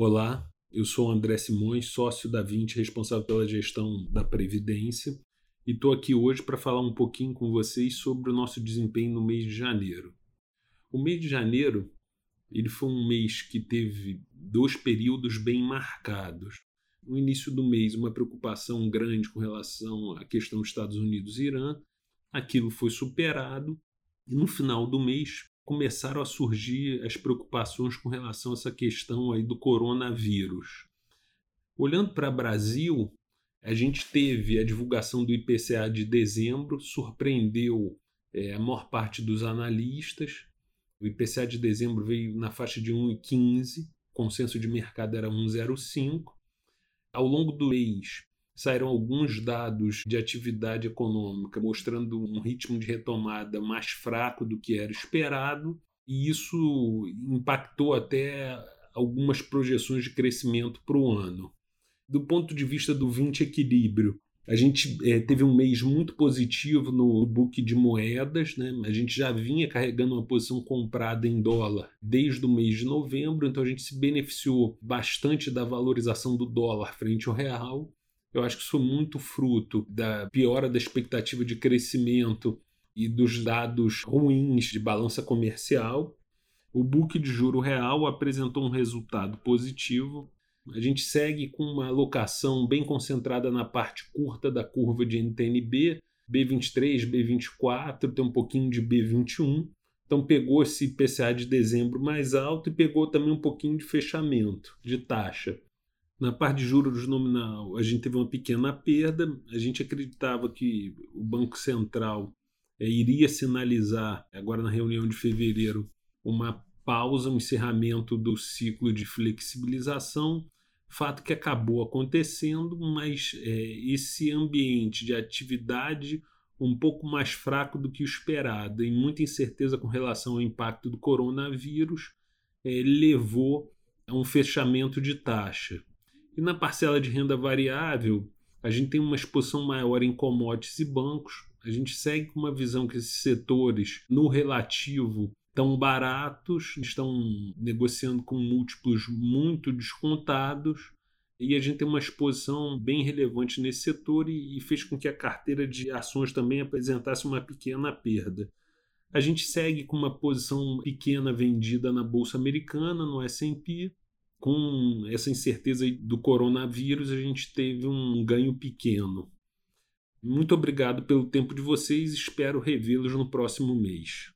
Olá, eu sou André Simões, sócio da 20, responsável pela gestão da Previdência, e estou aqui hoje para falar um pouquinho com vocês sobre o nosso desempenho no mês de janeiro. O mês de janeiro ele foi um mês que teve dois períodos bem marcados. No início do mês, uma preocupação grande com relação à questão Estados Unidos e Irã. Aquilo foi superado, e no final do mês começaram a surgir as preocupações com relação a essa questão aí do coronavírus. Olhando para o Brasil, a gente teve a divulgação do IPCA de dezembro, surpreendeu é, a maior parte dos analistas. O IPCA de dezembro veio na faixa de 1,15, consenso de mercado era 1,05. Ao longo do mês, saíram alguns dados de atividade econômica mostrando um ritmo de retomada mais fraco do que era esperado, e isso impactou até algumas projeções de crescimento para o ano. Do ponto de vista do 20 equilíbrio, a gente é, teve um mês muito positivo no book de moedas, né? A gente já vinha carregando uma posição comprada em dólar desde o mês de novembro, então a gente se beneficiou bastante da valorização do dólar frente ao real. Eu acho que isso foi muito fruto da piora da expectativa de crescimento e dos dados ruins de balança comercial. O book de juro real apresentou um resultado positivo. A gente segue com uma alocação bem concentrada na parte curta da curva de NTNB, B23, B24, tem um pouquinho de B21. Então pegou esse PCA de dezembro mais alto e pegou também um pouquinho de fechamento de taxa. Na parte de juros nominal, a gente teve uma pequena perda. A gente acreditava que o Banco Central é, iria sinalizar, agora na reunião de fevereiro, uma pausa, um encerramento do ciclo de flexibilização. Fato que acabou acontecendo, mas é, esse ambiente de atividade um pouco mais fraco do que o esperado, e muita incerteza com relação ao impacto do coronavírus, é, levou a um fechamento de taxa. E na parcela de renda variável, a gente tem uma exposição maior em commodities e bancos. A gente segue com uma visão que esses setores, no relativo, estão baratos, estão negociando com múltiplos muito descontados. E a gente tem uma exposição bem relevante nesse setor e, fez com que a carteira de ações também apresentasse uma pequena perda. A gente segue com uma posição pequena vendida na Bolsa Americana, no SP, com essa incerteza do coronavírus, a gente teve um ganho pequeno. Muito obrigado pelo tempo de vocês, espero revê-los no próximo mês.